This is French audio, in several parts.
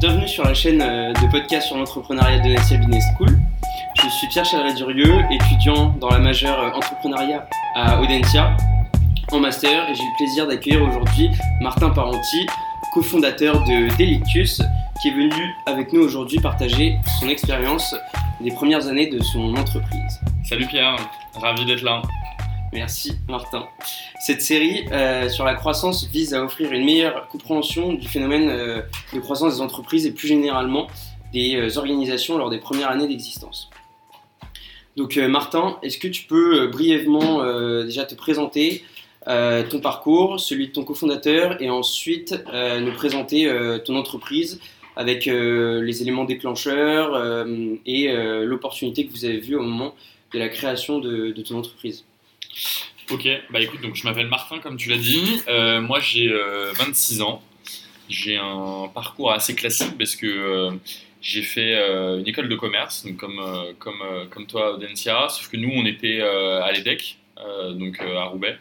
Bienvenue sur la chaîne euh, de podcast sur l'entrepreneuriat de Nassia Business School. Je suis Pierre Chadré-Durieux, étudiant dans la majeure euh, entrepreneuriat à Audencia en master et j'ai le plaisir d'accueillir aujourd'hui Martin Parenti, cofondateur de Delictus, qui est venu avec nous aujourd'hui partager son expérience des premières années de son entreprise. Salut Pierre, ravi d'être là. Merci Martin. Cette série euh, sur la croissance vise à offrir une meilleure compréhension du phénomène euh, de croissance des entreprises et plus généralement des euh, organisations lors des premières années d'existence. Donc Martin, est-ce que tu peux brièvement déjà te présenter ton parcours, celui de ton cofondateur et ensuite nous présenter ton entreprise avec les éléments déclencheurs et l'opportunité que vous avez vue au moment de la création de ton entreprise? Ok, bah écoute, donc je m'appelle Martin, comme tu l'as dit. Euh, moi, j'ai 26 euh, ans. J'ai un parcours assez classique parce que euh, j'ai fait une école de commerce, donc comme, comme, comme toi, Audencia, sauf que nous, on était à l'EDEC, donc à Roubaix.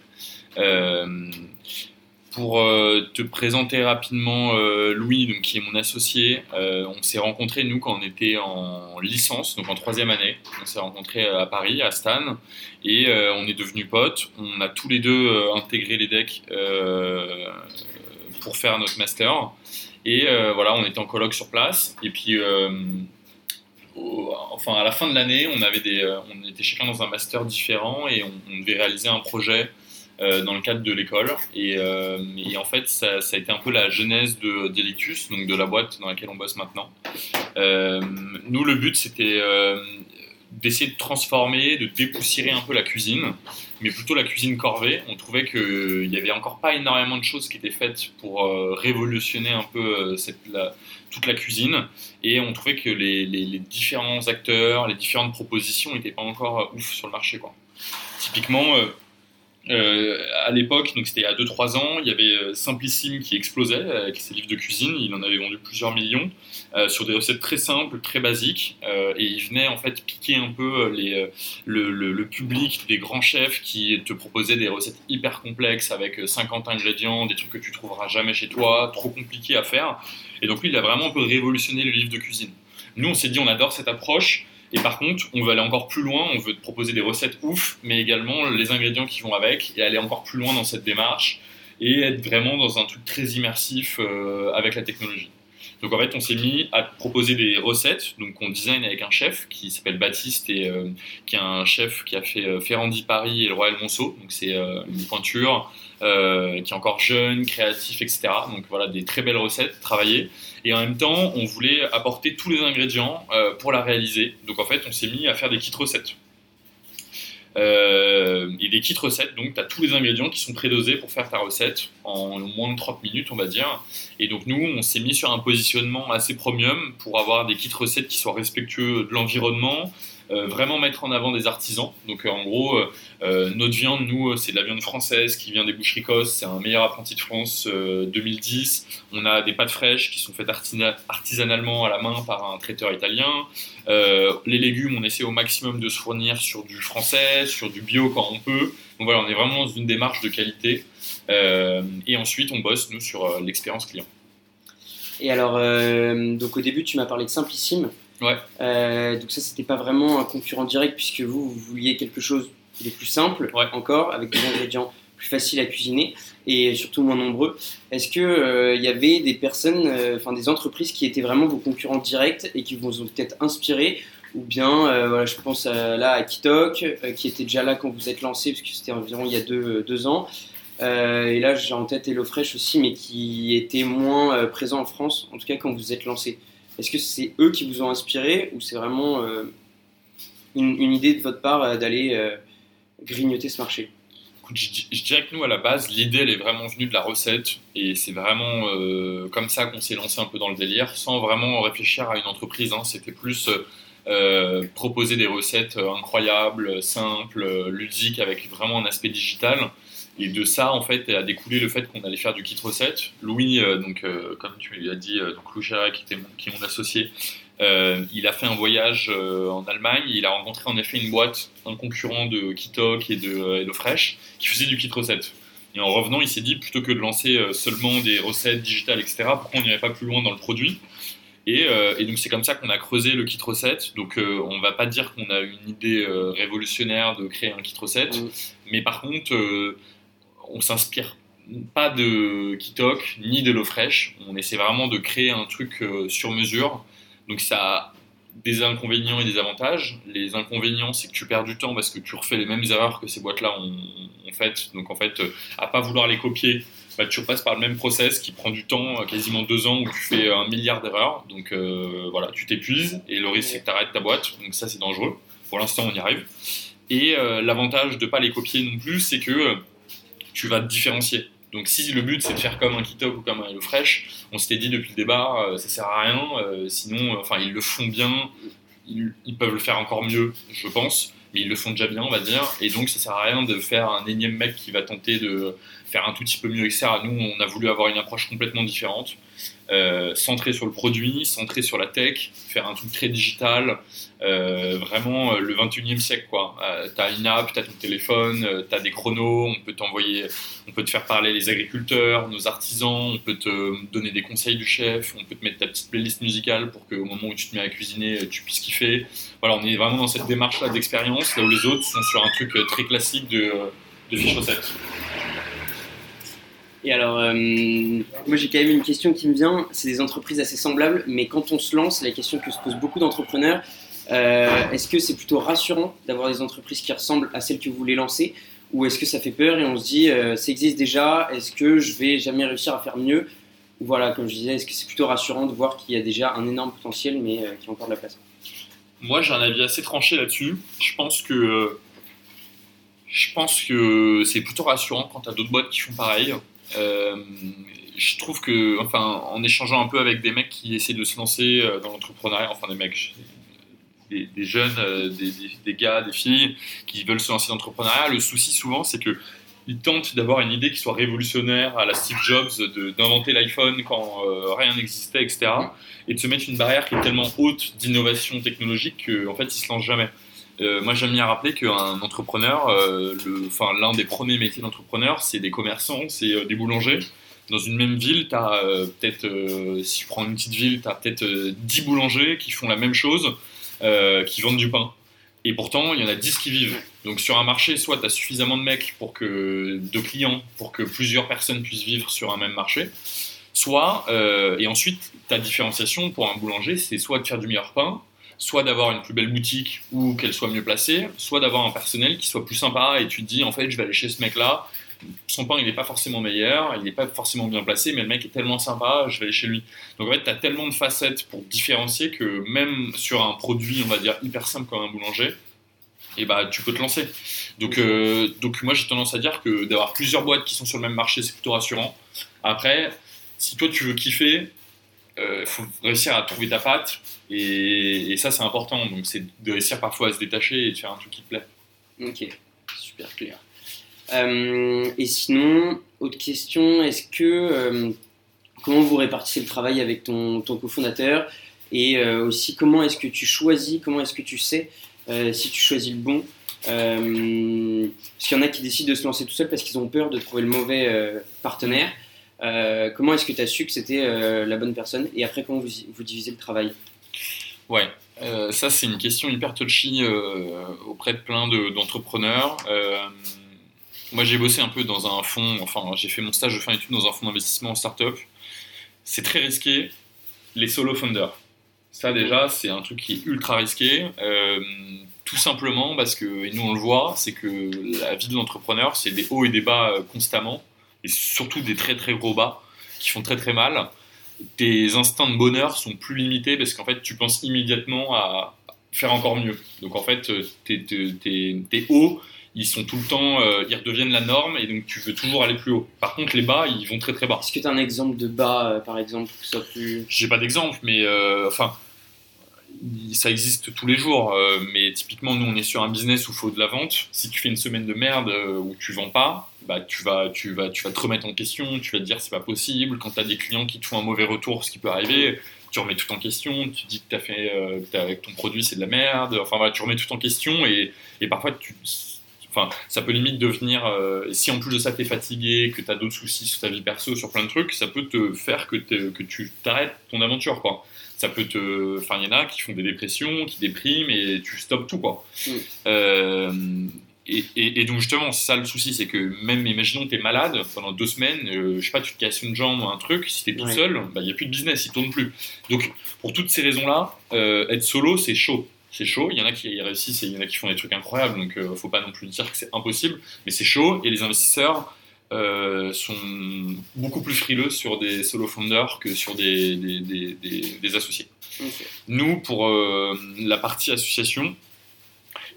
Pour euh, te présenter rapidement euh, Louis, donc, qui est mon associé, euh, on s'est rencontrés nous quand on était en licence, donc en troisième année. On s'est rencontrés à Paris, à Stan, et on est devenus potes. On a tous les deux intégré les decks pour faire notre master. Et voilà, on était en colloque sur place. Et puis, enfin, à la fin de l'année, on, on était chacun dans un master différent et on devait réaliser un projet euh, dans le cadre de l'école. Et, euh, en fait, ça, a été un peu la genèse de Delictus, donc de la boîte dans laquelle on bosse maintenant. Euh, nous, le but, c'était d'essayer de transformer, de dépoussiérer un peu la cuisine, mais plutôt la cuisine corvée. On trouvait qu'il n'y avait encore pas énormément de choses qui étaient faites pour révolutionner un peu toute la cuisine, et on trouvait que les, les, différents acteurs, les différentes propositions n'étaient pas encore ouf sur le marché. Quoi. Typiquement, euh, à l'époque, donc c'était a 2-3 ans, il y avait euh, Simplissime qui explosait avec ses livres de cuisine. Il en avait vendu plusieurs millions euh, sur des recettes très simples, très basiques. et il venait en fait piquer un peu le, le, public des grands chefs qui te proposaient des recettes hyper complexes avec 50 ingrédients, des trucs que tu trouveras jamais chez toi, trop compliqués à faire. Et donc lui, il a vraiment un peu révolutionné le livre de cuisine. Nous, on s'est dit, on adore cette approche. Et par contre, on veut aller encore plus loin, on veut te proposer des recettes ouf, mais également les ingrédients qui vont avec, et aller encore plus loin dans cette démarche, et être vraiment dans un truc très immersif euh, avec la technologie. Donc en fait, on s'est mis à proposer des recettes. Donc on design avec un chef qui s'appelle Baptiste et euh, qui est un chef qui a fait euh, Ferrandi Paris et le Royal Monceau. Donc c'est une pointure qui est encore jeune, créatif, etc. Donc voilà, des très belles recettes travaillées. Et en même temps, on voulait apporter tous les ingrédients euh, pour la réaliser. Donc en fait, on s'est mis à faire des kits recettes. Euh, et des kits recettes, donc tu as tous les ingrédients qui sont prédosés pour faire ta recette en moins de 30 minutes, on va dire. Et donc nous, on s'est mis sur un positionnement assez premium pour avoir des kits recettes qui soient respectueux de l'environnement, vraiment mettre en avant des artisans. Donc euh, en gros, euh, notre viande, nous, c'est de la viande française qui vient des boucheries Cos, c'est un meilleur apprenti de France 2010. On a des pâtes fraîches qui sont faites artisanalement à la main par un traiteur italien. les légumes, on essaie au maximum de se fournir sur du français, sur du bio quand on peut. Donc voilà, on est vraiment dans une démarche de qualité. et ensuite, on bosse, nous, sur l'expérience client. Et alors, donc au début, tu m'as parlé de Simplissime. Ouais. Euh, donc ça, c'était pas vraiment un concurrent direct puisque vous, vous vouliez quelque chose de plus simple encore, avec des ingrédients plus faciles à cuisiner et surtout moins nombreux. Est-ce que euh, il y avait des personnes, euh, enfin des entreprises qui étaient vraiment vos concurrents directs et qui vous ont peut-être inspiré? Ou bien, voilà, je pense là à Kitok, qui était déjà là quand vous êtes lancé, parce que c'était environ il y a deux, deux ans. et là, j'ai en tête HelloFresh aussi, mais qui était moins présent en France, en tout cas quand vous êtes lancé. Est-ce que c'est eux qui vous ont inspiré ou c'est vraiment euh, une, idée de votre part euh, d'aller euh, grignoter ce marché? Je, dirais que nous, à la base, l'idée, elle est vraiment venue de la recette. Et c'est vraiment comme ça qu'on s'est lancé un peu dans le délire, sans vraiment réfléchir à une entreprise. Hein. C'était plus proposer des recettes incroyables, simples, ludiques, avec vraiment un aspect digital. Et de ça, en fait, a découlé le fait qu'on allait faire du kit recette. Louis, euh, donc, euh, comme tu l'as dit, euh, donc qui, était mon, qui est mon associé, il a fait un voyage en Allemagne. Il a rencontré en effet une boîte, un concurrent de Kitok et de HelloFresh, qui faisait du kit recette. Et en revenant, il s'est dit, plutôt que de lancer seulement des recettes digitales, etc., pourquoi on n'irait pas plus loin dans le produit? Et, et donc c'est comme ça qu'on a creusé le kit recette. Donc on va pas dire qu'on a une idée révolutionnaire de créer un kit recette, mm. mais par contre on s'inspire pas de Kitok ni de l'eau fraîche. On essaie vraiment de créer un truc sur mesure. Donc ça a des inconvénients et des avantages. Les inconvénients, c'est que tu perds du temps parce que tu refais les mêmes erreurs que ces boîtes-là ont, fait. Donc en fait, à pas vouloir les copier, bah, tu repasses par le même process qui prend du temps, quasiment deux ans, où tu fais un milliard d'erreurs. Donc euh, voilà, tu t'épuises et le risque c'est que tu arrêtes ta boîte. Donc ça, c'est dangereux. Pour l'instant, on y arrive. Et euh, l'avantage de pas les copier non plus, c'est que tu vas te différencier. Donc si le but c'est de faire comme un Kitok ou comme un HelloFresh, on s'était dit depuis le départ, euh, ça sert à rien. Euh, sinon, euh, enfin ils le font bien, ils, peuvent le faire encore mieux, je pense, mais ils le font déjà bien, on va dire. Et donc ça sert à rien de faire un énième mec qui va tenter de faire un tout petit peu mieux, etc. Nous, on a voulu avoir une approche complètement différente. Euh, centré sur le produit, centré sur la tech, faire un truc très digital, euh, vraiment euh, le 21e siècle quoi. tu as une app, tu as ton téléphone, tu as des chronos, on peut t'envoyer, on peut te faire parler les agriculteurs, nos artisans, on peut te donner des conseils du chef, on peut te mettre ta petite playlist musicale pour qu'au moment où tu te mets à cuisiner, tu puisses kiffer. Voilà, on est vraiment dans cette démarche là d'expérience, là où les autres sont sur un truc très classique de, de fiche recette. Et alors, euh, moi j'ai quand même une question qui me vient. C'est des entreprises assez semblables, mais quand on se lance, la question que se posent beaucoup d'entrepreneurs, euh, est-ce que c'est plutôt rassurant d'avoir des entreprises qui ressemblent à celles que vous voulez lancer? Ou est-ce que ça fait peur et on se dit, euh, ça existe déjà, est-ce que je vais jamais réussir à faire mieux? Voilà, comme je disais, est-ce que c'est plutôt rassurant de voir qu'il y a déjà un énorme potentiel, mais qui a encore de la place? Moi j'ai un avis assez tranché là-dessus. Je pense que. Je pense que c'est plutôt rassurant quand tu as d'autres boîtes qui font pareil. Euh, je trouve que, enfin, en échangeant un peu avec des mecs qui essaient de se lancer euh, dans l'entrepreneuriat, enfin des mecs, des, jeunes, euh, des, gars, des filles qui veulent se lancer dans l'entrepreneuriat, le souci souvent c'est que ils tentent d'avoir une idée qui soit révolutionnaire à la Steve Jobs, d'inventer l'iPhone quand rien n'existait, etc. Et de se mettre une barrière qui est tellement haute d'innovation technologique qu'en en fait, ils se lancent jamais. Euh, moi, j'aime bien rappeler qu'un entrepreneur, euh, l'un des premiers métiers d'entrepreneur, c'est des commerçants, c'est euh, des boulangers. Dans une même ville, tu as peut-être, si tu prends une petite ville, tu as peut-être 10 boulangers qui font la même chose, qui vendent du pain. Et pourtant, il y en a 10 qui vivent. Donc sur un marché, soit tu as suffisamment de mecs pour que, de clients pour que plusieurs personnes puissent vivre sur un même marché, soit, et ensuite, ta différenciation pour un boulanger, c'est soit de faire du meilleur pain, soit d'avoir une plus belle boutique ou qu'elle soit mieux placée, soit d'avoir un personnel qui soit plus sympa et tu te dis en fait je vais aller chez ce mec là, son pain il n'est pas forcément meilleur, il n'est pas forcément bien placé, mais le mec est tellement sympa, je vais aller chez lui. Donc en fait tu as tellement de facettes pour différencier que même sur un produit on va dire hyper simple comme un boulanger, et eh bah tu peux te lancer. Donc, euh, donc moi j'ai tendance à dire que d'avoir plusieurs boîtes qui sont sur le même marché c'est plutôt rassurant. Après, si toi tu veux kiffer, il euh, faut réussir à trouver ta patte et, ça c'est important. Donc c'est de réussir parfois à se détacher et de faire un truc qui te plaît. Ok super clair. Euh, et sinon autre question est-ce que euh, comment vous répartissez le travail avec ton, ton cofondateur et aussi comment est-ce que tu choisis comment est-ce que tu sais si tu choisis le bon parce qu'il y en a qui décident de se lancer tout seul parce qu'ils ont peur de trouver le mauvais partenaire euh, comment est-ce que tu as su que c'était euh, la bonne personne Et après, comment vous, vous divisez le travail? Ouais, euh, ça c'est une question hyper touchy auprès de plein d'entrepreneurs. moi j'ai bossé un peu dans un fonds, enfin j'ai fait mon stage de fin d'études dans un fonds d'investissement en start-up. C'est très risqué, les solo founders. Ça déjà c'est un truc qui est ultra risqué. tout simplement parce que, et nous on le voit, c'est que la vie de l'entrepreneur, c'est des hauts et des bas constamment et surtout des très très gros bas qui font très très mal, tes instincts de bonheur sont plus limités parce qu'en fait tu penses immédiatement à faire encore mieux. Donc en fait tes, tes, tes, hauts ils sont tout le temps, euh, ils redeviennent la norme et donc tu veux toujours aller plus haut. Par contre, les bas, ils vont très très bas. Est-ce que tu as un exemple de bas, euh, par exemple, que ça plus. J'ai pas d'exemple, mais euh, enfin, ça existe tous les jours, mais typiquement, nous, on est sur un business où il faut de la vente. Si tu fais une semaine de merde où tu vends pas, bah, tu, vas, tu, vas, tu vas te remettre en question, tu vas te dire c'est pas possible. Quand tu as des clients qui te font un mauvais retour, ce qui peut arriver, tu remets tout en question, tu dis que, as fait, euh, avec ton produit c'est de la merde, enfin voilà, tu remets tout en question et, et parfois tu, enfin, ça peut limite devenir, si en plus de ça t'es fatigué, que t'as d'autres soucis sur ta vie perso, sur plein de trucs, ça peut te faire que, que tu t'arrêtes ton aventure, quoi ça peut te. Enfin, il y en a qui font des dépressions, qui dépriment et tu stoppes tout, quoi. Mm. Euh, et, et, donc, justement, ça le souci, c'est que même, imaginons que tu es malade pendant deux semaines, euh, je sais pas, tu te casses une jambe ou un truc, si tu es tout seul, il bah, n'y a plus de business, il tourne plus. Donc, pour toutes ces raisons-là, euh, être solo, c'est chaud. C'est chaud, il y en a qui y réussissent et il y en a qui font des trucs incroyables, donc ne faut pas non plus dire que c'est impossible, mais c'est chaud et les investisseurs euh, sont beaucoup plus frileux sur des solo founders que sur des, des, des, associés. Nous, pour euh, la partie association,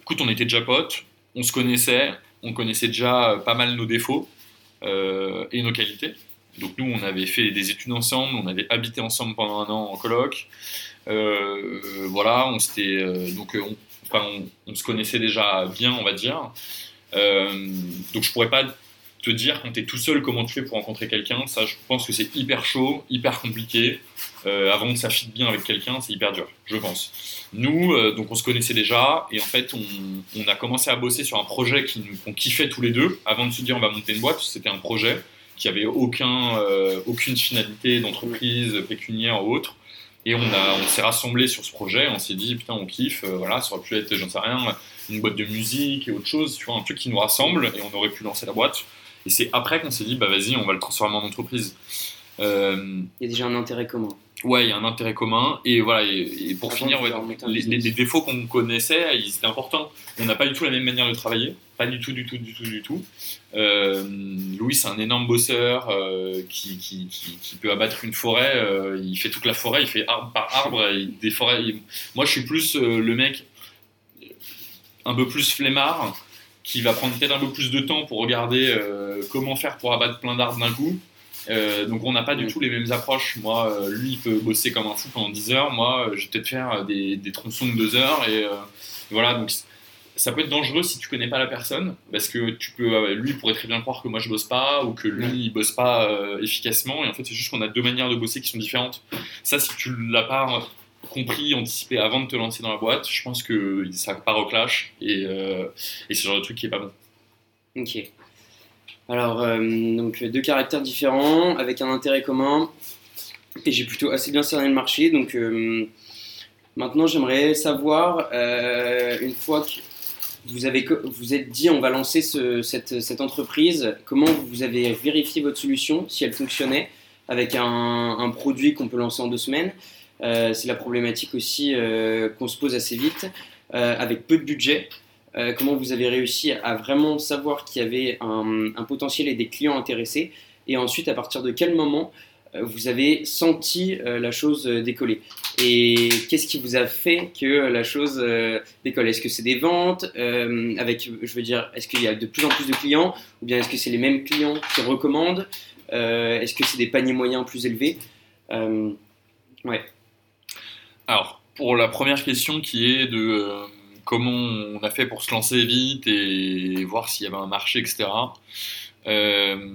écoute, on était déjà potes, on se connaissait, on connaissait déjà pas mal nos défauts euh, et nos qualités. Donc nous, on avait fait des études ensemble, on avait habité ensemble pendant un an en coloc. voilà, on s'était donc on, enfin, on, on, se connaissait déjà bien, on va dire. donc je pourrais pas te dire quand tu es tout seul comment tu fais pour rencontrer quelqu'un, ça je pense que c'est hyper chaud, hyper compliqué. Euh, avant que ça fitte bien avec quelqu'un, c'est hyper dur, je pense. Nous, euh, donc on se connaissait déjà et en fait on, a commencé à bosser sur un projet qu'on kiffait tous les deux avant de se dire on va monter une boîte. C'était un projet qui avait aucun, euh, aucune finalité d'entreprise pécuniaire ou autre. Et on, a, on s'est rassemblés sur ce projet, on s'est dit putain on kiffe, voilà, ça aurait pu être, j'en sais rien, une boîte de musique et autre chose, tu vois, un truc qui nous rassemble et on aurait pu lancer la boîte. Et c'est après qu'on s'est dit, bah vas-y, on va le transformer en entreprise. Euh, il y a déjà un intérêt commun. Ouais, il y a un intérêt commun. Et voilà, et, pour finir, les, défauts qu'on connaissait, ils étaient importants. On n'a pas du tout la même manière de travailler. Pas du tout, du tout, du tout, du tout. Euh, Louis, c'est un énorme bosseur euh, qui, qui, qui, peut abattre une forêt. il fait toute la forêt, il fait arbre par arbre. des forêts. Moi, je suis plus le mec un peu plus flemmard qui va prendre peut-être un peu plus de temps pour regarder euh, comment faire pour abattre plein d'arbres d'un coup. Euh, donc on n'a pas du tout les mêmes approches. Moi, euh, lui, il peut bosser comme un fou pendant 10 heures. Moi, je vais peut-être faire des, des, tronçons de 2 heures. Et voilà, donc ça peut être dangereux si tu connais pas la personne, parce que tu peux, lui pourrait très bien croire que moi je bosse pas, ou que lui il bosse pas efficacement. Et en fait, c'est juste qu'on a deux manières de bosser qui sont différentes. Ça, si tu l'as pas compris, anticipé avant de te lancer dans la boîte, je pense que ça part au clash et, euh, et c'est le genre de truc qui est pas bon. Ok. Alors, euh, donc deux caractères différents avec un intérêt commun et j'ai plutôt assez bien cerné le marché. Donc, euh, maintenant, j'aimerais savoir, une fois que vous avez vous êtes dit on va lancer cette, cette, entreprise, comment vous avez vérifié votre solution, si elle fonctionnait avec un, produit qu'on peut lancer en deux semaines? C'est la problématique aussi euh, qu'on se pose assez vite, euh, avec peu de budget. comment vous avez réussi à vraiment savoir qu'il y avait un, potentiel et des clients intéressés? Et ensuite, à partir de quel moment vous avez senti la chose décoller? Et qu'est-ce qui vous a fait que la chose décolle? Est-ce que c'est des ventes avec, je veux dire, est-ce qu'il y a de plus en plus de clients? Ou bien est-ce que c'est les mêmes clients qui recommandent Est-ce que c'est des paniers moyens plus élevés? Ouais. Alors, pour la première question qui est de euh, comment on a fait pour se lancer vite et voir s'il y avait un marché, etc. Euh,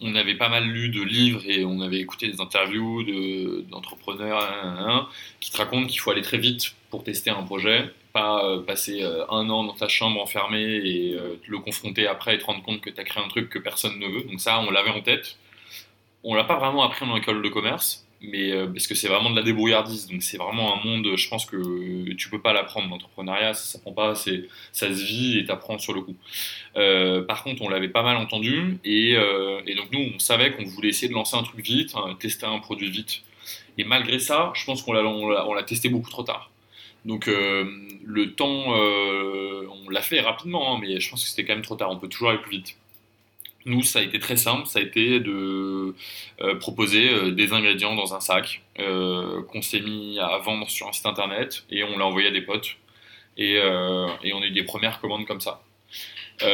on avait pas mal lu de livres et on avait écouté des interviews d'entrepreneurs hein, hein, hein, qui te racontent qu'il faut aller très vite pour tester un projet, pas euh, passer un an dans ta chambre enfermée et le confronter après et te rendre compte que tu as créé un truc que personne ne veut. Donc ça, on l'avait en tête. On l'a pas vraiment appris dans l'école de commerce mais euh, parce que c'est vraiment de la débrouillardise. Donc c'est vraiment un monde, je pense que tu peux pas l'apprendre l'entrepreneuriat, ça s'apprend pas, c'est ça se vit et t'apprends sur le coup. Euh, par contre, on l'avait pas mal entendu et, euh, et, donc nous on savait qu'on voulait essayer de lancer un truc vite, hein, tester un produit vite. Et malgré ça, je pense qu'on l'a on l'a testé beaucoup trop tard. Donc le temps, on l'a fait rapidement, hein, mais je pense que c'était quand même trop tard. On peut toujours aller plus vite. Nous, ça a été très simple, ça a été de euh, proposer euh, des ingrédients dans un sac euh, qu'on s'est mis à vendre sur un site internet et on l'a envoyé à des potes et, et, on a eu des premières commandes comme ça. donc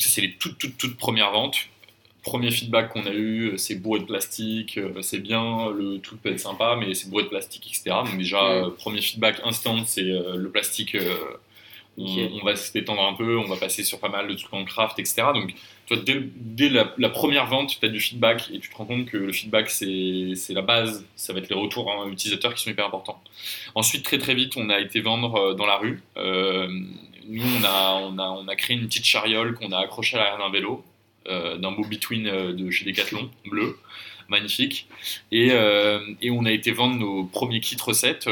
ça, c'est les toutes, toutes, toutes premières ventes. Premier feedback qu'on a eu, c'est bourré de plastique, c'est bien, le truc peut être sympa, mais c'est bourré de plastique, etc. Donc déjà, premier feedback instant, c'est le plastique On, va se détendre un peu, on va passer sur pas mal de trucs en craft, etc. Donc, dès, la, première vente, tu as du feedback et tu te rends compte que le feedback, c'est la base. Ça va être les retours hein, utilisateurs qui sont hyper importants. Ensuite, très très vite, on a été vendre euh, dans la rue. Euh, nous, on a, on, a, on a créé une petite chariole qu'on a accrochée à l'arrière d'un vélo, euh, d'un beau between de chez Decathlon, bleu, magnifique. Et, et, on a été vendre nos premiers kits recettes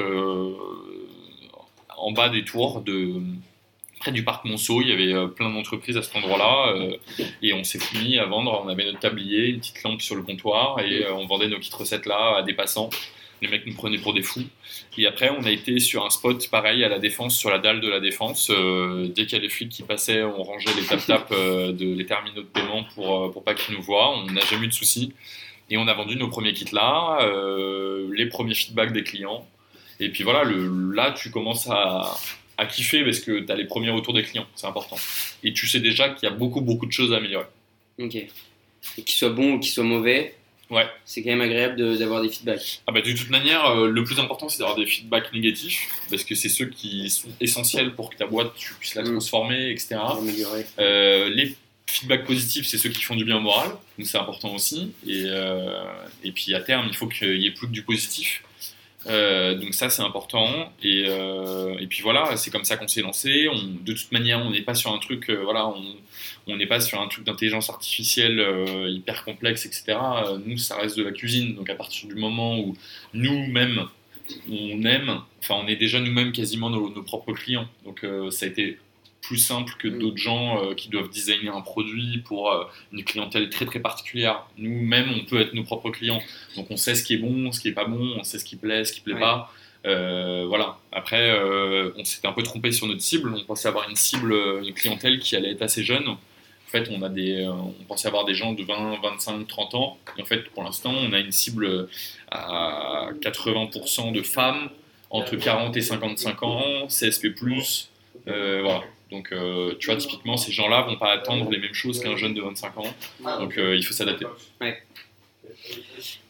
en bas des tours de près du parc Monceau, il y avait euh, plein d'entreprises à cet endroit-là, euh, et on s'est mis à vendre. On avait notre tablier, une petite lampe sur le comptoir, et euh, on vendait nos petites recettes là à des passants. Les mecs nous prenaient pour des fous. Et après, on a été sur un spot pareil à la Défense, sur la dalle de la Défense. dès qu'il y a des flics qui passaient, on rangeait les tap-tap de les terminaux de paiement pour, pour pas qu'ils nous voient. On n'a jamais eu de soucis. Et on a vendu nos premiers kits là, les premiers feedbacks des clients. Et puis voilà, là, tu commences à, à kiffer parce que tu as les premiers retours des clients, c'est important. Et tu sais déjà qu'il y a beaucoup, beaucoup de choses à améliorer. Ok. Et qu'ils soient bons ou qu'ils soient mauvais, ouais. c'est quand même agréable d'avoir des feedbacks. Ah bah, de toute manière, euh, le plus important, c'est d'avoir des feedbacks négatifs parce que c'est ceux qui sont essentiels pour que ta boîte, tu puisses la mm. transformer, etc. Euh, les feedbacks positifs, c'est ceux qui font du bien au moral, donc c'est important aussi. Et, euh, et puis à terme, il faut qu'il y ait plus que du positif. Euh, donc ça c'est important. Et, euh, et, puis voilà c'est comme ça qu'on s'est lancé. De toute manière on n'est pas sur un truc euh, voilà on n'est pas sur un truc d'intelligence artificielle hyper complexe etc nous ça reste de la cuisine. Donc à partir du moment où nous-mêmes on aime enfin on est déjà nous-mêmes quasiment nos, nos, propres clients. Donc ça a été plus simple que mm. d'autres gens euh, qui doivent designer un produit pour euh, une clientèle très très particulière. Nous-mêmes, on peut être nos propres clients. Donc on sait ce qui est bon, ce qui est pas bon, on sait ce qui plaît, ce qui plaît pas. Euh, voilà. Après, on s'était un peu trompé sur notre cible. On pensait avoir une cible, une clientèle qui allait être assez jeune. En fait, on, a des, on pensait avoir des gens de 20, 25, 30 ans. Et en fait, pour l'instant, on a une cible à 80% de femmes entre 40 et 55 ans, CSP+. voilà. Donc, euh, tu vois, typiquement, ces gens-là vont pas attendre les mêmes choses qu'un jeune de 25 ans. Donc, euh, il faut s'adapter.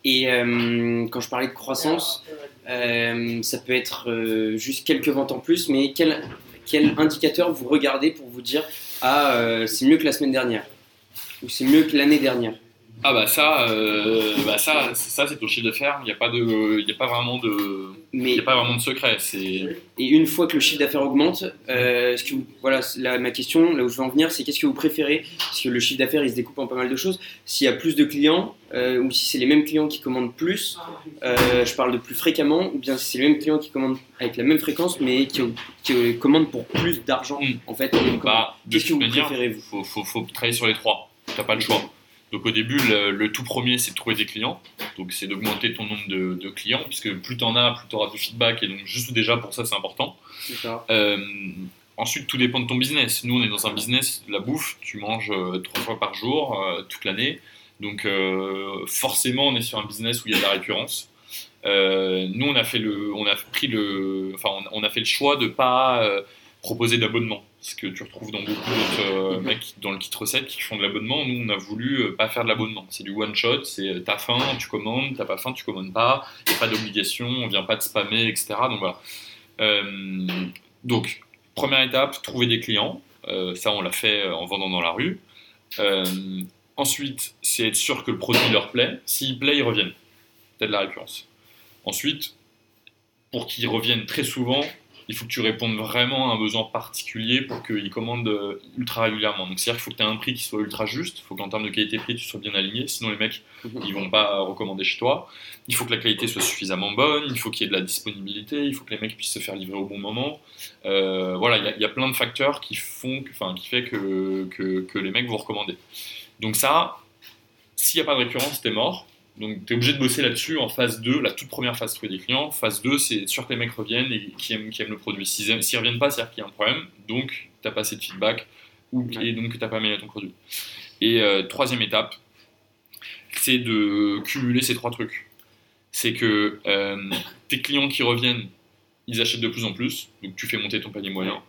Et euh, quand je parlais de croissance, ça peut être juste quelques ventes en plus, mais quel, quel indicateur vous regardez pour vous dire Ah, c'est mieux que la semaine dernière? Ou c'est mieux que l'année dernière? Ah bah ça, euh, bah ça, ça c'est ton chiffre d'affaires. Il n'y a pas de, il a pas vraiment de, il a pas vraiment de secret. C'est. Et une fois que le chiffre d'affaires augmente, euh, ce que voilà, ma question, là où je veux en venir, c'est qu'est-ce que vous préférez? Parce que le chiffre d'affaires, il se découpe en pas mal de choses. S'il y a plus de clients, euh, ou si c'est les mêmes clients qui commandent plus, je parle de plus fréquemment, ou bien si c'est les mêmes clients qui commandent avec la même fréquence, mais qui, commandent pour plus d'argent. Hmm. En fait, bah, qu'est-ce que vous préférez vous? faut, faut, faut travailler sur les trois. T'as pas le choix. Donc au début, le, tout premier, c'est de trouver des clients. Donc c'est d'augmenter ton nombre de, clients, puisque plus tu en as, plus tu auras du feedback. Et donc juste déjà pour ça, c'est important. Euh, ensuite, tout dépend de ton business. Nous, on est dans un business, la bouffe, tu manges euh, trois fois par jour, euh, toute l'année. Donc forcément, on est sur un business où il y a de la récurrence. nous, on a fait le, on a pris le, enfin, on, a fait le choix de pas proposer d'abonnement ce que tu retrouves dans beaucoup d'autres euh, mhm. mecs dans le kit recette qui font de l'abonnement. Nous, on a voulu euh, pas faire de l'abonnement. C'est du one shot, c'est euh, t'as faim, tu commandes, t'as pas faim, tu commandes pas, il n'y a pas d'obligation, on vient pas de spammer, etc. Donc voilà. donc, première étape, trouver des clients. ça, on l'a fait en vendant dans la rue. ensuite, c'est être sûr que le produit leur plaît. S'il plaît, ils reviennent. T'as de la récurrence. Ensuite, pour qu'ils reviennent très souvent, il faut que tu répondes vraiment à un besoin particulier pour qu'ils commandent euh, ultra régulièrement. Donc, c'est-à-dire qu'il faut que tu aies un prix qui soit ultra juste, il faut qu'en termes de qualité-prix, tu sois bien aligné, sinon les mecs, mhm. ils vont pas recommander chez toi. Il faut que la qualité soit suffisamment bonne, il faut qu'il y ait de la disponibilité, il faut que les mecs puissent se faire livrer au bon moment. Euh, voilà, il y, a plein de facteurs qui font, enfin, qui fait que, que, que les mecs vont recommander. Donc ça, s'il n'y a pas de récurrence, t'es mort. Donc, tu es obligé de bosser là-dessus en phase 2, la toute première phase trouver des clients. Phase 2, c'est sûr que les mecs reviennent et qui aiment, qui aiment le produit. S'ils ne reviennent pas, c'est-à-dire qu'il y a un problème, donc tu n'as pas assez de feedback ou, et donc tu n'as pas amélioré ton produit. Et euh, troisième étape, c'est de cumuler ces trois trucs. C'est que euh, tes clients qui reviennent, ils achètent de plus en plus, donc tu fais monter ton panier moyen.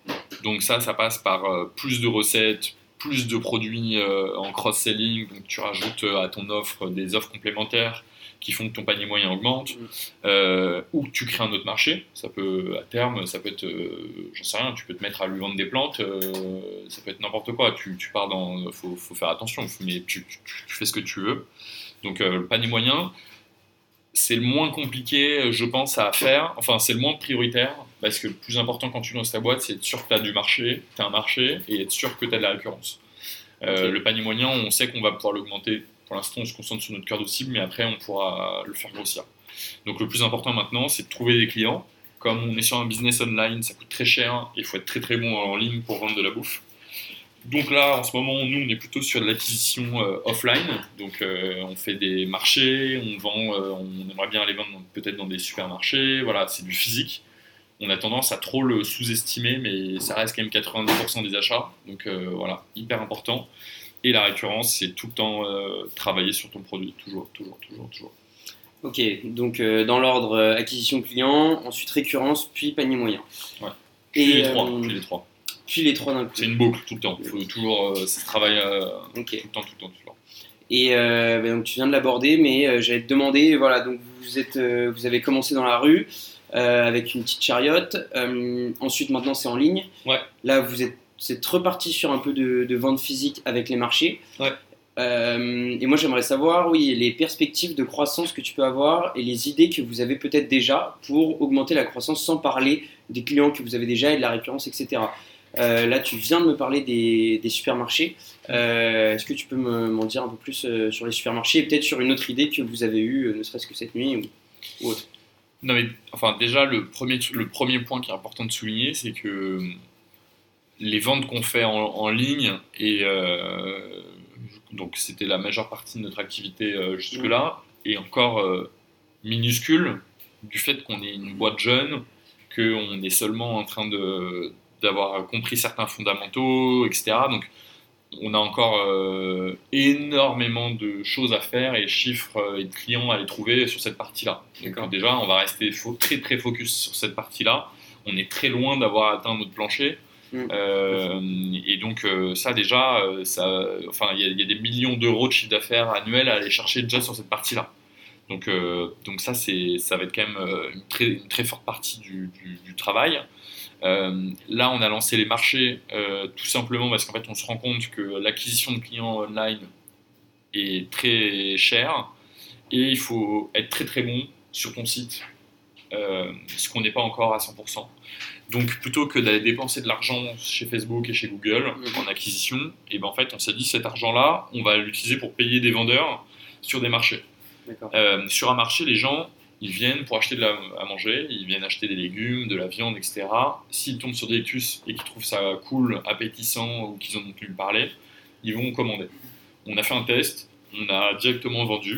Donc ça, ça passe par euh, plus de recettes, plus de produits en cross-selling, donc tu rajoutes à ton offre des offres complémentaires qui font que ton panier moyen augmente, mm. euh, ou que tu crées un autre marché. Ça peut, à terme, ça peut être, euh, j'en sais rien, tu peux te mettre à lui vendre des plantes, euh, ça peut être n'importe quoi. Tu, tu, pars dans, faut, faut faire attention, mais tu, fais ce que tu veux. Donc le panier moyen, c'est le moins compliqué, je pense, à faire. Enfin, c'est le moins prioritaire, parce que le plus important quand tu lances ta boîte, c'est être sûr que tu as du marché, tu as un marché, et être sûr que tu as de la récurrence. Le panier moyen, on sait qu'on va pouvoir l'augmenter pour l'instant, on se concentre sur notre cœur de cible, mais après, on pourra le faire grossir. Donc, le plus important maintenant, c'est de trouver des clients. Comme on est sur un business online, ça coûte très cher et il faut être très très bon en ligne pour vendre de la bouffe. Donc là, en ce moment, nous, on est plutôt sur de l'acquisition euh, offline. Donc, euh, on fait des marchés, on vend, euh, on aimerait bien aller vendre peut-être dans des supermarchés. Voilà, c'est du physique. On a tendance à trop le sous-estimer, mais ça reste quand même 90% des achats. Donc voilà, hyper important. Et la récurrence, c'est tout le temps euh, travailler sur ton produit, toujours, toujours, toujours, toujours. Ok, donc euh, dans l'ordre euh, acquisition client, ensuite récurrence, puis panier moyen. Ouais. Puis les trois. Puis les trois. Puis les trois d'un coup. C'est une boucle tout le temps. Il faut toujours, ça travaille tout le temps, tout le temps, tout le temps. Et ben, donc tu viens de l'aborder, mais j'allais te demander, voilà, donc vous êtes, vous avez commencé dans la rue avec une petite chariote. ensuite, maintenant, c'est en ligne. Ouais. Là, vous êtes c'est reparti sur un peu de, vente physique avec les marchés. Euh, et moi, j'aimerais savoir, oui, les perspectives de croissance que tu peux avoir et les idées que vous avez peut-être déjà pour augmenter la croissance sans parler des clients que vous avez déjà et de la récurrence, etc. Euh, là, tu viens de me parler des, supermarchés. Euh, est-ce que tu peux m'en dire un peu plus sur les supermarchés et peut-être sur une autre idée que vous avez eue, ne serait-ce que cette nuit ou, autre? Non, mais enfin, déjà, le premier, le premier point qui est important de souligner, c'est que les ventes qu'on fait en, ligne, et euh, donc c'était la majeure partie de notre activité euh, jusque-là, et encore euh, minuscule du fait qu'on est une boîte jeune, qu'on est seulement en train d'avoir compris certains fondamentaux, etc. Donc on a encore énormément de choses à faire et chiffres et de clients à les trouver sur cette partie-là. Donc déjà, on va rester très très focus sur cette partie-là. On est très loin d'avoir atteint notre plancher. Mm. Euh, et donc euh, ça déjà, euh, ça, enfin il y, a des millions d'euros de chiffre d'affaires annuel à aller chercher déjà sur cette partie-là. Donc, donc ça, c'est, ça va être quand même une très, très forte partie du, du, travail. Là, on a lancé les marchés tout simplement parce qu'en fait, on se rend compte que l'acquisition de clients online est très chère et il faut être très très bon sur ton site, ce qu'on n'est pas encore à 100%. Donc plutôt que d'aller dépenser de l'argent chez Facebook et chez Google en acquisition, et eh ben en fait on s'est dit cet argent-là, on va l'utiliser pour payer des vendeurs sur des marchés. Euh, sur un marché, les gens ils viennent pour acheter de la, à manger, ils viennent acheter des légumes, de la viande, etc. S'ils tombent sur Delectus et qu'ils trouvent ça cool, appétissant ou qu'ils en ont pu parler, ils vont commander. On a fait un test, on a directement vendu.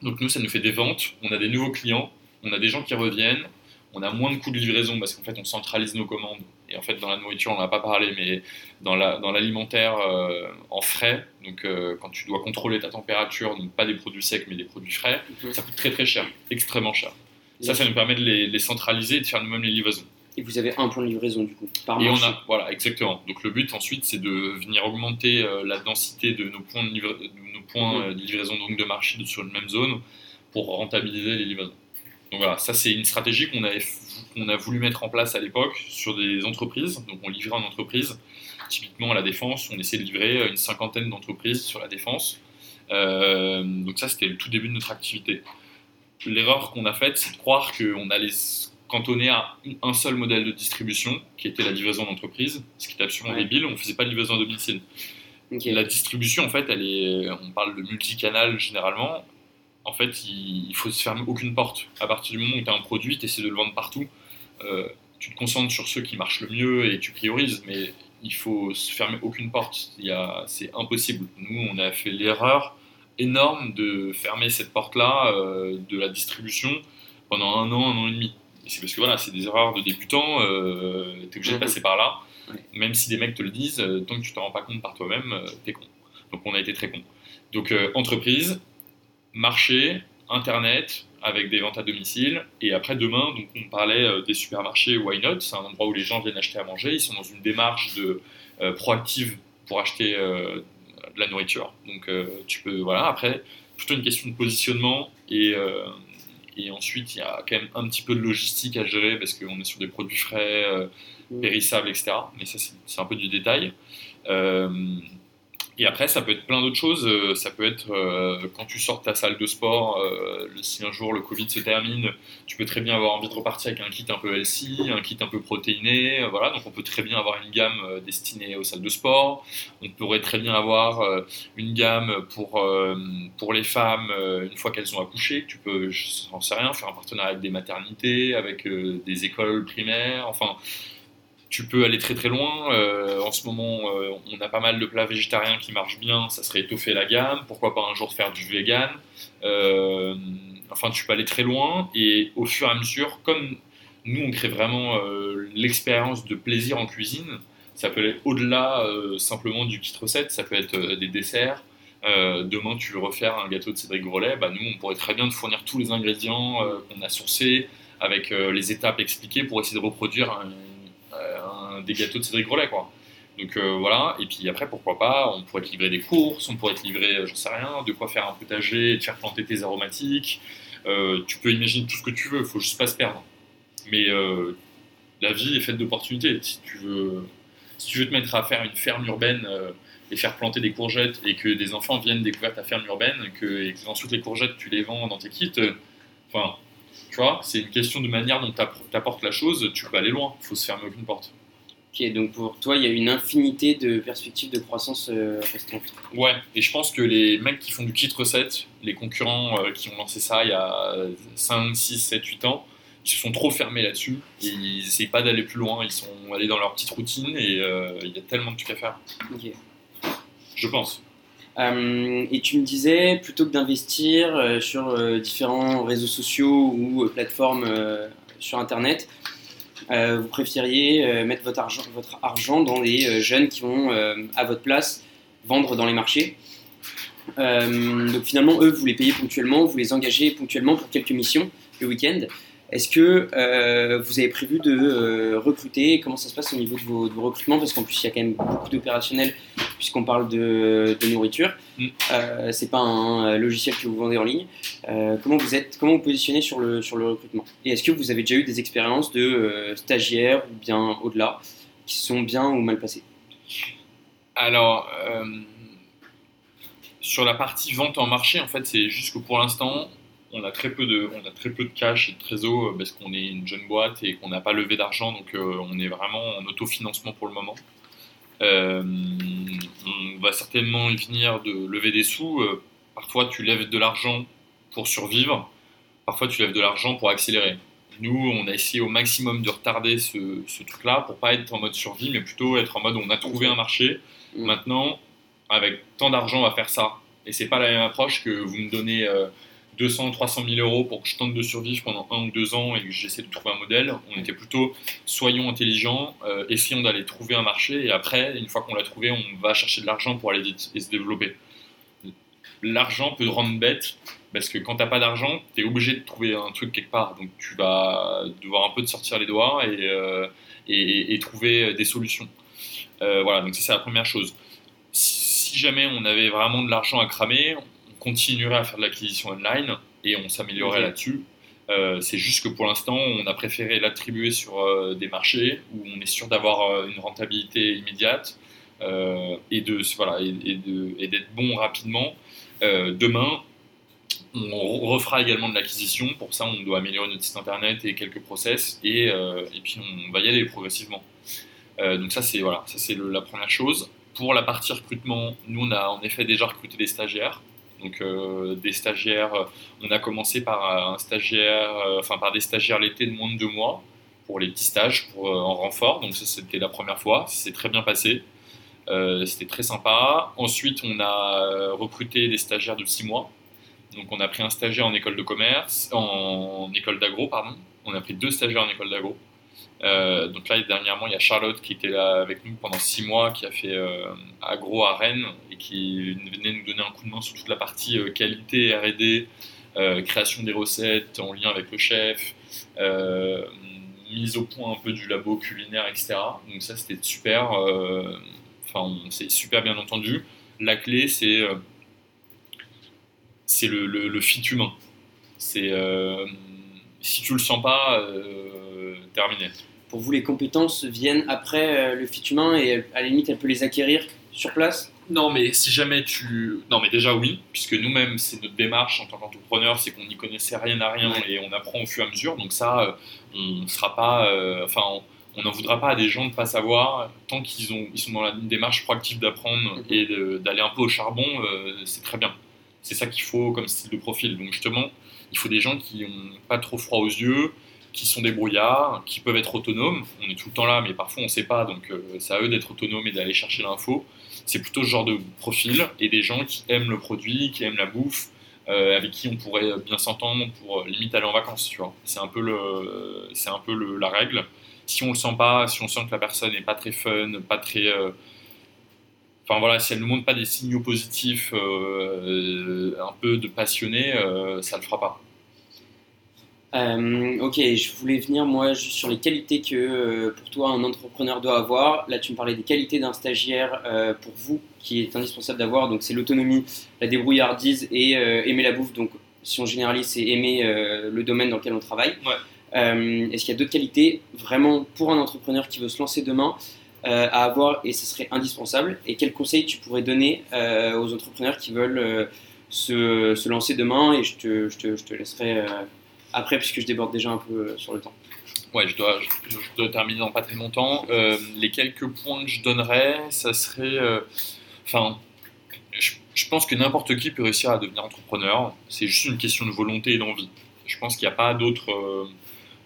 Donc nous, ça nous fait des ventes, on a des nouveaux clients, on a des gens qui reviennent, on a moins de coûts de livraison parce qu'en fait on centralise nos commandes et en fait dans la nourriture on n'en a pas parlé mais dans l'alimentaire dans euh, en frais donc euh, quand tu dois contrôler ta température donc pas des produits secs mais des produits frais mhm. ça coûte très très cher extrêmement cher. Ça ça nous permet de les, centraliser et de faire nous-mêmes les livraisons. Et vous avez un point de livraison du coup par et on a voilà exactement. Donc le but ensuite c'est de venir augmenter euh, la densité de nos points de, nos points mhm. de livraison donc de marché sur une même zone pour rentabiliser les livraisons donc voilà, ça c'est une stratégie qu'on a voulu mettre en place à l'époque sur des entreprises. Donc on livrait en entreprise. Typiquement à la défense, on essayait de livrer une cinquantaine d'entreprises sur la défense. Euh, donc ça c'était le tout début de notre activité. L'erreur qu'on a faite, c'est de croire qu'on allait cantonner à un seul modèle de distribution, qui était la livraison d'entreprise, ce qui était absolument débile. On ne faisait pas de livraison à domicile. La distribution, en fait, elle est, on parle de multicanal généralement, en fait, il, faut se fermer aucune porte. À partir du moment où tu as un produit, tu essaies de le vendre partout. Euh, tu te concentres sur ceux qui marchent le mieux et tu priorises, mais il faut se fermer aucune porte. C'est impossible. Nous, on a fait l'erreur énorme de fermer cette porte-là euh, de la distribution pendant un an, un an et demi. c'est parce que voilà, c'est des erreurs de débutants, euh, tu es obligé de passer par là. Même si des mecs te le disent, tant que tu t'en rends pas compte par toi-même, tu es con. Donc on a été très con. Donc entreprise, marché, internet, avec des ventes à domicile. Et après, demain, donc, on parlait euh, des supermarchés Why Not? C'est un endroit où les gens viennent acheter à manger. Ils sont dans une démarche de, euh, proactive pour acheter de la nourriture. Donc tu peux, voilà, après, plutôt une question de positionnement et, et ensuite il y a quand même un petit peu de logistique à gérer parce qu'on est sur des produits frais, mmh. périssables, etc. Mais ça c'est un peu du détail. Et après, ça peut être plein d'autres choses. Euh, ça peut être euh, quand tu sors de ta salle de sport, euh, si un jour le Covid se termine, tu peux très bien avoir envie de repartir avec un kit un peu healthy, un kit un peu protéiné. voilà, donc on peut très bien avoir une gamme destinée aux salles de sport. On pourrait très bien avoir une gamme pour, pour les femmes une fois qu'elles ont accouché. Tu peux, je ne sais rien, faire un partenariat avec des maternités, avec des écoles primaires. Enfin tu peux aller très très loin. Euh, en ce moment, euh, on a pas mal de plats végétariens qui marchent bien. Ça serait étoffer la gamme. Pourquoi pas un jour faire du vegan euh, Enfin, tu peux aller très loin. Et au fur et à mesure, comme nous, on crée vraiment l'expérience de plaisir en cuisine, ça peut être au-delà simplement du kit recette. Ça peut être des desserts. demain, tu veux refaire un gâteau de Cédric Grolet. Bah, nous, on pourrait très bien te fournir tous les ingrédients qu'on a sourcés avec les étapes expliquées pour essayer de reproduire des gâteaux de Cédric Grolet, quoi. Donc euh, voilà, et puis après, pourquoi pas, on pourrait te livrer des courses, on pourrait te livrer, euh, j'en sais rien, de quoi faire un potager te faire planter tes aromatiques. Euh, tu peux imaginer tout ce que tu veux, il faut juste pas se perdre. Mais la vie est faite d'opportunités. Si tu veux, si tu veux te mettre à faire une ferme urbaine et faire planter des courgettes et que des enfants viennent découvrir ta ferme urbaine que, et que ensuite les courgettes tu les vends dans tes kits, enfin, tu vois, c'est une question de manière dont tu apportes la chose, tu peux aller loin, faut se fermer aucune porte. Ok, donc pour toi, il y a une infinité de perspectives de croissance euh, restantes. Ouais, et je pense que les mecs qui font du kit recette, les concurrents euh, qui ont lancé ça il y a 5, 6, 7, 8 ans, ils se sont trop fermés là-dessus. Ils n'essayent pas d'aller plus loin, ils sont allés dans leur petite routine et euh, il y a tellement de trucs à faire. Ok. Je pense. et tu me disais, plutôt que d'investir sur différents réseaux sociaux ou plateformes sur Internet, vous préfériez euh, mettre votre argent, dans les euh, jeunes qui vont, à votre place, vendre dans les marchés. donc finalement, eux, vous les payez ponctuellement, vous les engagez ponctuellement pour quelques missions le week-end. Est-ce que euh, vous avez prévu de euh, recruter? Comment ça se passe au niveau de vos, recrutements? Parce qu'en plus, il y a quand même beaucoup d'opérationnels, puisqu'on parle de, nourriture. Mm. Euh, c'est pas un logiciel que vous vendez en ligne. Euh, comment vous êtes Comment vous positionnez sur le, sur le recrutement? Et est-ce que vous avez déjà eu des expériences de stagiaires ou bien au-delà qui sont bien ou mal passées? Alors, sur la partie vente en marché, en fait, c'est juste que pour l'instant, on a très peu de, on a très peu de cash et de trésor euh, parce qu'on est une jeune boîte et qu'on n'a pas levé d'argent, donc euh, on est vraiment en autofinancement pour le moment. Euh, on va certainement y venir de lever des sous. parfois, tu lèves de l'argent pour survivre. Parfois, tu lèves de l'argent pour accélérer. Nous, on a essayé au maximum de retarder ce, ce truc-là pour pas être en mode survie, mais plutôt être en mode on a trouvé un marché. Mmh. Maintenant, avec tant d'argent, on va faire ça. Et c'est pas la même approche que vous me donnez 200, 300 000 euros pour que je tente de survivre pendant un ou deux ans et que j'essaie de trouver un modèle. On était plutôt soyons intelligents, euh, essayons d'aller trouver un marché et après, une fois qu'on l'a trouvé, on va chercher de l'argent pour aller vite et se développer. L'argent peut rendre bête parce que quand tu n'as pas d'argent, tu es obligé de trouver un truc quelque part. Donc tu vas devoir un peu te sortir les doigts et, euh, trouver des solutions. Euh, voilà, donc ça c'est la première chose. Si jamais on avait vraiment de l'argent à cramer, continuerait à faire de l'acquisition online et on s'améliorerait là-dessus. Euh, c'est juste que pour l'instant, on a préféré l'attribuer sur euh, des marchés où on est sûr d'avoir euh, une rentabilité immédiate et de voilà et, et d'être bon rapidement. demain, on refera également de l'acquisition. Pour ça, on doit améliorer notre site internet et quelques process et, et puis on va y aller progressivement. donc ça, c'est voilà, ça c'est la première chose. Pour la partie recrutement, nous on a en effet déjà recruté des stagiaires. Donc euh, des stagiaires, euh, on a commencé par un stagiaire, euh, enfin par des stagiaires l'été de moins de deux mois pour les petits stages pour, en renfort. Donc ça c'était la première fois, c'est très bien passé. c'était très sympa. Ensuite, on a recruté des stagiaires de six mois. Donc, on a pris un stagiaire en école de commerce, en école d'agro, pardon. On a pris deux stagiaires en école d'agro. Euh, donc là, dernièrement, il y a Charlotte qui était là avec nous pendant six mois, qui a fait euh, agro à Rennes et qui venait nous donner un coup de main sur toute la partie euh, qualité, R&D, création des recettes en lien avec le chef, mise au point un peu du labo culinaire, etc. Donc ça, c'était super. Enfin, on s'est super bien entendu. La clé, c'est c'est le, le, fit humain. C'est si tu le sens pas, terminé. Pour vous, les compétences viennent après le fit humain et à la limite, elle peut les acquérir sur place? Non, mais si jamais tu. Non, mais déjà oui, puisque nous-mêmes, c'est notre démarche en tant qu'entrepreneur, c'est qu'on n'y connaissait rien à rien et on apprend au fur et à mesure. Donc, ça, euh, on sera pas. Euh, enfin, on n'en voudra pas à des gens de ne pas savoir. Tant qu'ils ont, ils sont dans la démarche proactive d'apprendre et d'aller un peu au charbon, euh, c'est très bien. C'est ça qu'il faut comme style de profil. Donc, justement, il faut des gens qui n'ont pas trop froid aux yeux, qui sont débrouillards, qui peuvent être autonomes. On est tout le temps là, mais parfois on ne sait pas, donc c'est à eux d'être autonomes et d'aller chercher l'info c'est plutôt ce genre de profil et des gens qui aiment le produit, qui aiment la bouffe, euh, avec qui on pourrait bien s'entendre pour euh, limite aller en vacances, tu vois. C'est un peu, le, c'est un peu la règle. Si on le sent pas, si on sent que la personne n'est pas très fun, pas très... Euh, enfin voilà, si elle ne montre pas des signaux positifs, un peu de passionné, ça ne le fera pas. Euh, ok, je voulais venir moi juste sur les qualités que euh, pour toi un entrepreneur doit avoir. Là, tu me parlais des qualités d'un stagiaire euh, pour vous qui est indispensable d'avoir. Donc, c'est l'autonomie, la débrouillardise et aimer la bouffe. Donc, si on généralise, c'est aimer le domaine dans lequel on travaille. Est-ce qu'il y a d'autres qualités vraiment pour un entrepreneur qui veut se lancer demain à avoir et ce serait indispensable? Et quels conseils tu pourrais donner aux entrepreneurs qui veulent se, se, lancer demain? Et je te, je te, je te laisserai après, puisque je déborde déjà un peu euh, sur le temps. Ouais, je dois, terminer dans pas très longtemps. Euh, les quelques points que je donnerais, ça serait. Euh, enfin, je, pense que n'importe qui peut réussir à devenir entrepreneur. C'est juste une question de volonté et d'envie. Je pense qu'il n'y a pas d'autre.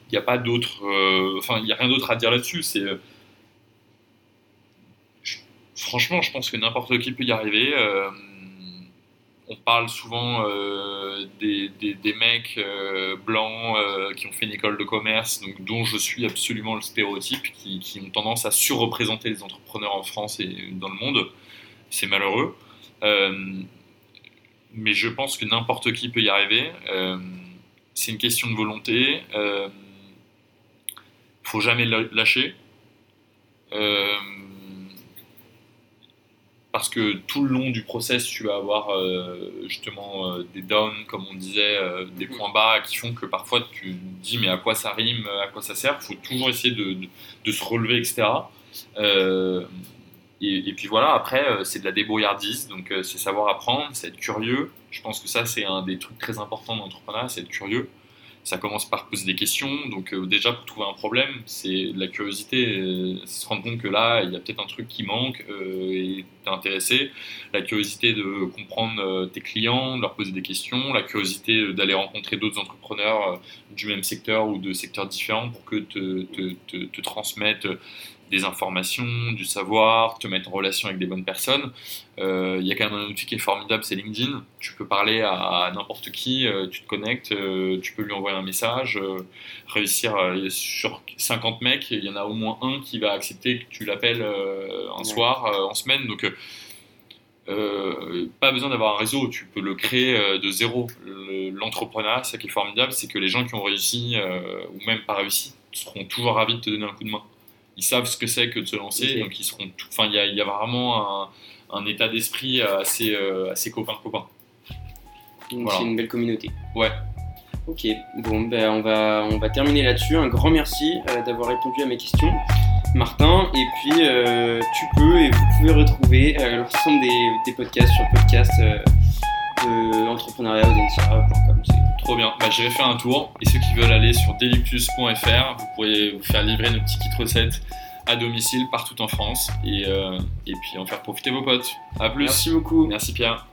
il n'y a pas d'autre. Enfin, il n'y a rien d'autre à dire là-dessus. C'est. franchement, je pense que n'importe qui peut y arriver on parle souvent euh, des, mecs euh, blancs euh, qui ont fait une école de commerce, dont je suis absolument le stéréotype, qui, ont tendance à surreprésenter les entrepreneurs en France et dans le monde. C'est malheureux. mais je pense que n'importe qui peut y arriver. c'est une question de volonté. Il faut jamais lâcher parce que tout le long du process, tu vas avoir euh, justement euh, des downs, comme on disait, euh, des mhm. points bas qui font que parfois tu te dis mais à quoi ça rime, à quoi ça sert? Il faut toujours essayer de, de, se relever, etc. Et, puis voilà, après, c'est de la débrouillardise, donc c'est savoir apprendre, c'est être curieux. Je pense que ça, c'est un des trucs très importants dans l'entrepreneuriat, c'est être curieux ça commence par poser des questions. Donc euh, déjà pour trouver un problème, c'est la curiosité, euh, se rendre compte que là il y a peut-être un truc qui manque euh, et t'es intéressé. La curiosité de comprendre tes clients, de leur poser des questions, la curiosité d'aller rencontrer d'autres entrepreneurs du même secteur ou de secteurs différents pour que te, te, te, des informations, du savoir, te mettre en relation avec des bonnes personnes. Euh, il y a quand même un outil qui est formidable, c'est LinkedIn. Tu peux parler à, n'importe qui, euh, tu te connectes, euh, tu peux lui envoyer un message, réussir sur 50 mecs, il y en a au moins un qui va accepter que tu l'appelles un soir, en semaine. Donc, pas besoin d'avoir un réseau, tu peux le créer de zéro. L'entrepreneuriat, ça qui est formidable, c'est que les gens qui ont réussi ou même pas réussi seront toujours ravis de te donner un coup de main ils savent ce que c'est que de se lancer, donc ils seront. Enfin, il y, a vraiment un, état d'esprit assez, euh, assez copain-copain. C'est une belle communauté. Ouais. Ok, bon, ben on, va, on va terminer là-dessus. Un grand merci euh, d'avoir répondu à mes questions, Martin. Et puis, euh, tu peux et vous pouvez retrouver l'ensemble des, des, podcasts sur podcast de entrepreneuriat Trop bien. Bah, J'irai faire un tour. Et ceux qui veulent aller sur delictus.fr, vous pourrez vous faire livrer nos petites kits recettes à domicile partout en France et, euh, et puis en faire profiter vos potes. À plus. Merci beaucoup. Merci Pierre.